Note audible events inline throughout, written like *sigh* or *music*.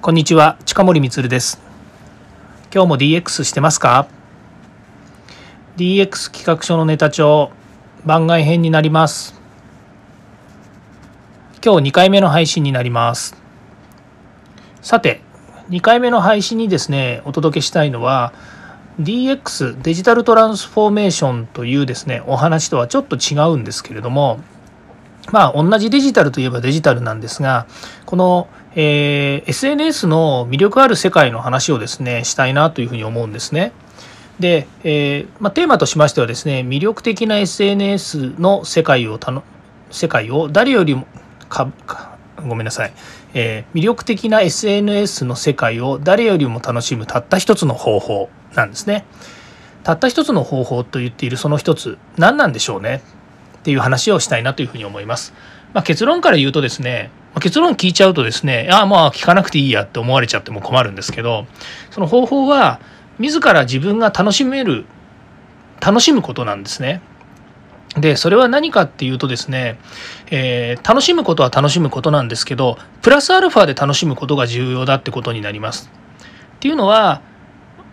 こんにちは近森光です。今日も DX してますか？DX 企画書のネタ帳番外編になります。今日2回目の配信になります。さて2回目の配信にですねお届けしたいのは DX デジタルトランスフォーメーションというですねお話とはちょっと違うんですけれどもまあ同じデジタルといえばデジタルなんですがこの、えー、SNS の魅力ある世界の話をですねしたいなというふうに思うんですね。で、えー、まあ、テーマとしましてはですね魅力的な SNS の世界をたの世界を誰よりもかごめんなさい、えー、魅力的な SNS の世界を誰よりも楽しむたった一つの方法なんですね。たった一つの方法と言っているその一つ何なんでしょうね？っていう話をしたいなというふうに思います。まあ、結論から言うとですね、まあ、結論聞いちゃうとですね、ああまあ聞かなくていいやって思われちゃっても困るんですけど、その方法は自ら自分が楽しめる、楽しむことなんですね。で、それは何かっていうとですね、えー、楽しむことは楽しむことなんですけど、プラスアルファで楽しむことが重要だってことになります。っていうのは、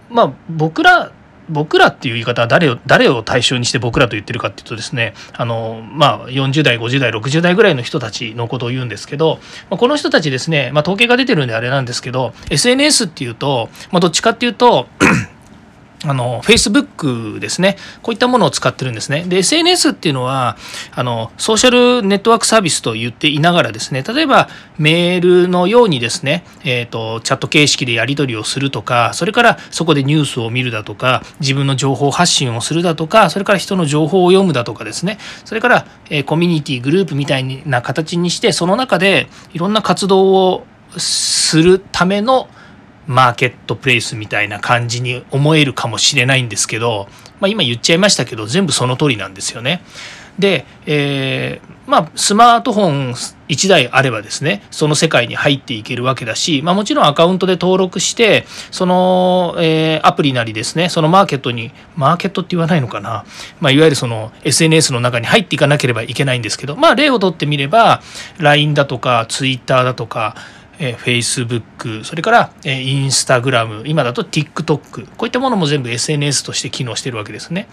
まあ僕ら僕らっていう言い方は誰を誰を対象にして僕らと言ってるかっていうとですねあのまあ40代50代60代ぐらいの人たちのことを言うんですけど、まあ、この人たちですね、まあ、統計が出てるんであれなんですけど SNS っていうと、まあ、どっちかっていうとあの、Facebook ですね。こういったものを使ってるんですね。で、SNS っていうのは、あの、ソーシャルネットワークサービスと言っていながらですね、例えばメールのようにですね、えっ、ー、と、チャット形式でやり取りをするとか、それからそこでニュースを見るだとか、自分の情報発信をするだとか、それから人の情報を読むだとかですね、それから、えー、コミュニティ、グループみたいな形にして、その中でいろんな活動をするためのマーケットプレイスみたいな感じに思えるかもしれないんですけど、まあ、今言っちゃいましたけど全部その通りなんですよね。で、えー、まあ、スマートフォン1台あればですねその世界に入っていけるわけだし、まあ、もちろんアカウントで登録してその、えー、アプリなりですねそのマーケットにマーケットって言わないのかな、まあ、いわゆるその SNS の中に入っていかなければいけないんですけど、まあ、例をとってみれば LINE だとか Twitter だとかえー、Facebook それから、えー、Instagram 今だと TikTok こういったものも全部 SNS として機能してるわけですね。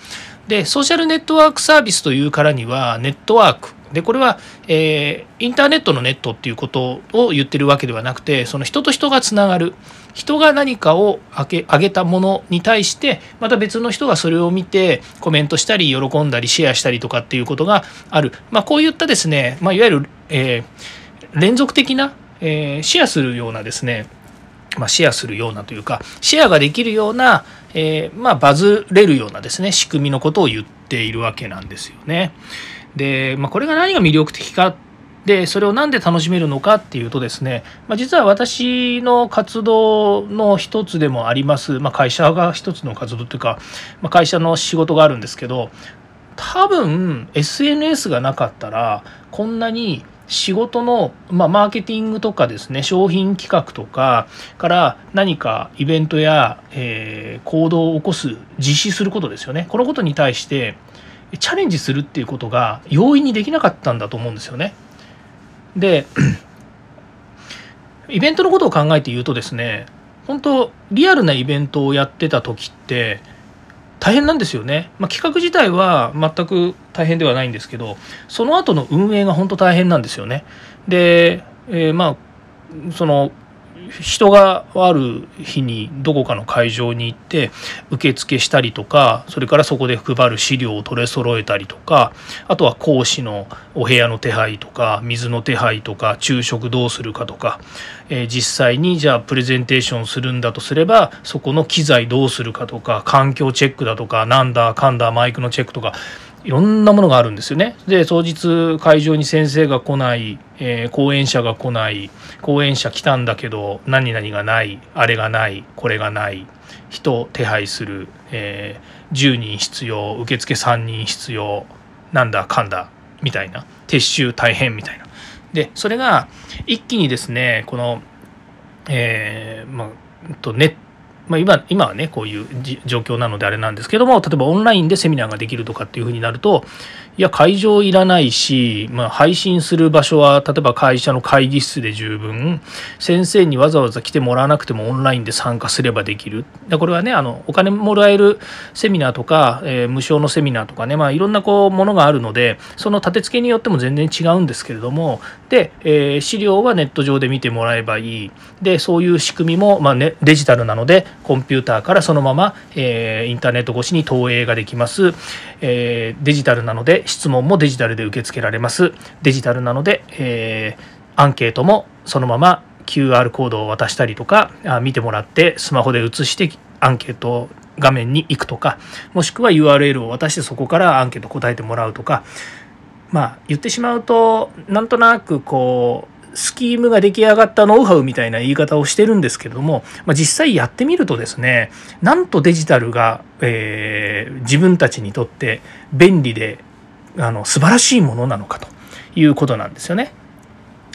でソーシャルネットワークサービスというからにはネットワーク。でこれは、えー、インターネットのネットっていうことを言ってるわけではなくてその人と人がつながる。人が何かを上げたものに対してまた別の人がそれを見てコメントしたり喜んだりシェアしたりとかっていうことがある、まあ、こういったですね、まあ、いわゆる、えー、連続的なえー、シェアするようなですね、まあ、シェアするようなというかシェアができるような、えー、まあ、バズれるようなですね仕組みのことを言っているわけなんですよね。で、まあ、これが何が魅力的かでそれを何で楽しめるのかっていうとですね、まあ、実は私の活動の一つでもあります、まあ、会社が一つの活動というか、まあ、会社の仕事があるんですけど多分 SNS がなかったらこんなに仕事の、まあ、マーケティングとかですね商品企画とかから何かイベントや、えー、行動を起こす実施することですよねこのことに対してチャレンジするっていうことが容易にできなかったんだと思うんですよね。で *clears throat* イベントのことを考えて言うとですね本当リアルなイベントをやってた時って大変なんですよね、まあ、企画自体は全く大変ではないんですけどその後の運営が本当大変なんですよね。で、えー、まあその人がある日にどこかの会場に行って受付したりとかそれからそこで配る資料を取り揃えたりとかあとは講師のお部屋の手配とか水の手配とか昼食どうするかとか、えー、実際にじゃあプレゼンテーションするんだとすればそこの機材どうするかとか環境チェックだとかなんだかんだマイクのチェックとかいろんなものがあるんですよね。で当日会場に先生が来ない、えー、講演者が来ない。講演者来たんだけど何々がない。あれがない。これがない。人手配する、えー、10人必要。受付3人必要。なんだかんだ。みたいな。撤収大変みたいな。でそれが一気にですねこの、えーまあ、とネまあ、今今はねこういう状況なのであれなんですけども例えばオンラインでセミナーができるとかっていうふうになるといや会場いらないし、まあ、配信する場所は例えば会社の会議室で十分先生にわざわざ来てもらわなくてもオンラインで参加すればできる。でこれはねあのお金もらえるセミナーとか、えー、無償のセミナーとかね、まあ、いろんなこうものがあるのでその立て付けによっても全然違うんですけれどもで、えー、資料はネット上で見てもらえばいい。でそういう仕組みも、まあね、デジタルなのでコンピューターからそのまま、えー、インターネット越しに投影ができます、えデジタルなので質問もデジタルで受け付けられます。デジタルなので、えー、アンケートもそのまま QR コードを渡したりとかあ見てもらってスマホで写してアンケート画面に行くとかもしくは URL を渡してそこからアンケート答えてもらうとか。まあ言ってしまうとなんとなくこうスキームが出来上がったノウハウみたいな言い方をしてるんですけども、まあ、実際やってみるとですねなんとデジタルが、えー、自分たちにとって便利であの素晴らしいものなのかということなんですよね。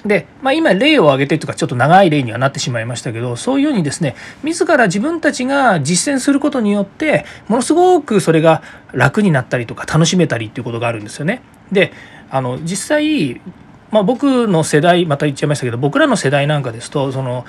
で、まあ、今例を挙げてというかちょっと長い例にはなってしまいましたけどそういうようにですね自ら自分たちが実践することによってものすごくそれが楽になったりとか楽しめたりっていうことがあるんですよね。であの実際まあ、僕の世代また言っちゃいましたけど僕らの世代なんかですとその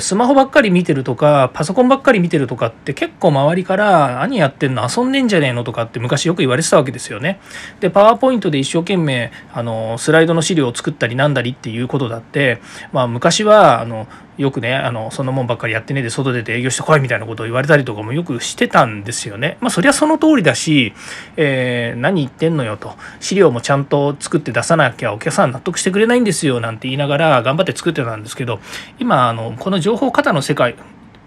スマホばっかり見てるとかパソコンばっかり見てるとかって結構周りから何やってんの遊んでんじゃねえのとかって昔よく言われてたわけですよね。でパワーポイントで一生懸命あのスライドの資料を作ったりなんだりっていうことだって、まあ、昔はあのよくねあのそんなもんばっかりやってねえで外出て営業してこいみたいなことを言われたりとかもよくしてたんですよね。まあそりゃその通りだし、えー、何言ってんのよと資料もちゃんと作って出さなきゃお客さん納得してくれないんですよなんて言いながら頑張って作ってたんですけど今あのこの情報過多の世界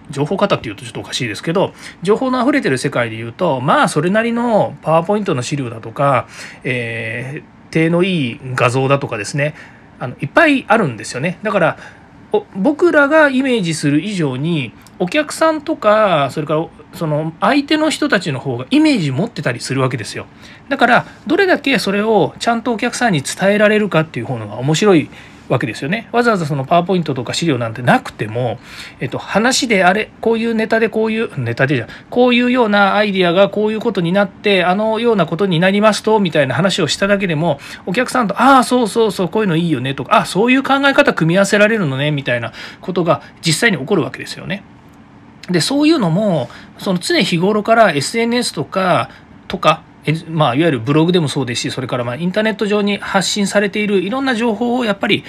情報型っていうとちょっとおかしいですけど情報の溢れてる世界で言うとまあそれなりのパワーポイントの資料だとか、えー、手のいい画像だとかですねあのいっぱいあるんですよねだから僕らがイメージする以上にお客さんとかそれからその相手の人たちの方がイメージ持ってたりするわけですよ。だからどれだけそれをちゃんとお客さんに伝えられるかっていう方のが面白いわけですよね。わざわざそのパワーポイントとか資料なんてなくても、えっと、話であれ、こういうネタでこういう、ネタでじゃこういうようなアイディアがこういうことになって、あのようなことになりますと、みたいな話をしただけでも、お客さんと、ああ、そうそうそう、こういうのいいよね、とか、ああ、そういう考え方組み合わせられるのね、みたいなことが実際に起こるわけですよね。で、そういうのも、その常日頃から SNS とか、とか、まあ、いわゆるブログでもそうですしそれからまあインターネット上に発信されているいろんな情報をやっぱり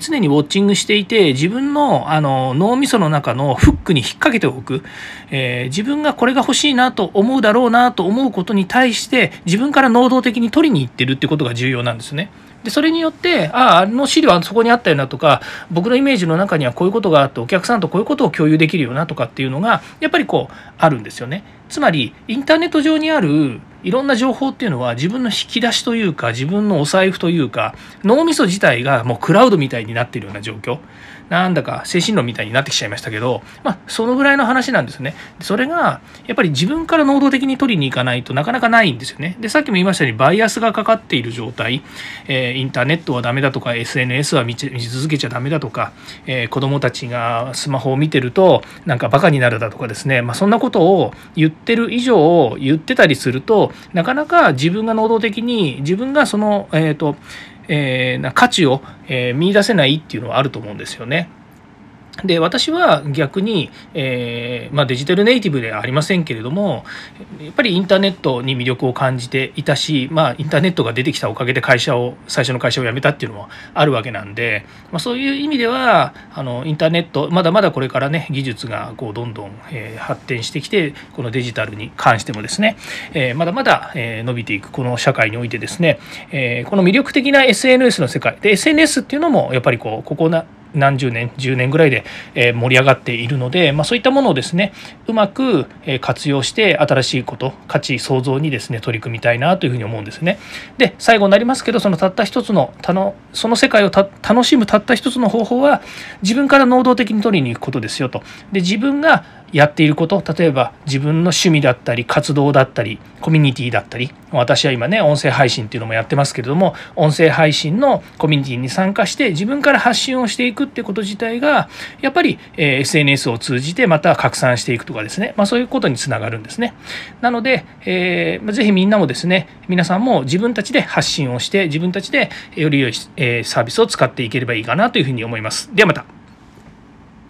常にウォッチングしていて自分のあの脳みその中のフックに引っ掛けておく、えー、自分がこれが欲しいなと思うだろうなと思うことに対して自分から能動的に取りに行ってるってことが重要なんですね。でそれによってあああの資料はそこにあったよなとか僕のイメージの中にはこういうことがあってお客さんとこういうことを共有できるよなとかっていうのがやっぱりこうあるんですよね。つまりインターネット上にあるいろんな情報っていうのは自分の引き出しというか自分のお財布というか脳みそ自体がもうクラウドみたいになってるような状況なんだか精神論みたいになってきちゃいましたけど、まあ、そのぐらいの話なんですね。それが、やっぱり自分から能動的に取りに行かないとなかなかないんですよね。で、さっきも言いましたように、バイアスがかかっている状態、え、インターネットはダメだとか、SNS は見続けちゃダメだとか、えー、子供たちがスマホを見てると、なんかバカになるだとかですね、まあ、そんなことを言ってる以上、言ってたりすると、なかなか自分が能動的に、自分がその、え、ー、と、えー、な価値を、えー、見出せないっていうのはあると思うんですよね。で私は逆に、えー、まあ、デジタルネイティブではありませんけれどもやっぱりインターネットに魅力を感じていたし、まあ、インターネットが出てきたおかげで会社を最初の会社を辞めたっていうのもあるわけなんで、まあ、そういう意味ではあのインターネットまだまだこれからね技術がこうどんどん、えー、発展してきてこのデジタルに関してもですね、えー、まだまだ、え伸びていくこの社会においてですね、えこの魅力的な SNS の世界。で SNS っていうのもやっぱりこうここな何十年10年ぐらいで盛り上がっているので、まあ、そういったものをですねうまく活用して新しいこと価値創造にですね取り組みたいなというふうに思うんですね。で最後になりますけどそのたった一つのたのその世界を楽しむたった一つの方法は自分から能動的に取りに行くことですよと。で自分がやっていること例えば自分の趣味だったり活動だったりコミュニティだったり私は今ね音声配信っていうのもやってますけれども音声配信のコミュニティに参加して自分から発信をしていくってこと自体がやっぱり、え SNS を通じてまた拡散していくとかですね、まあ、そういうことにつながるんですね。なので、えー、ぜひみんなもですね皆さんも自分たちで発信をして自分たちでより良い、えサービスを使っていければいいかなというふうに思います。ではまた。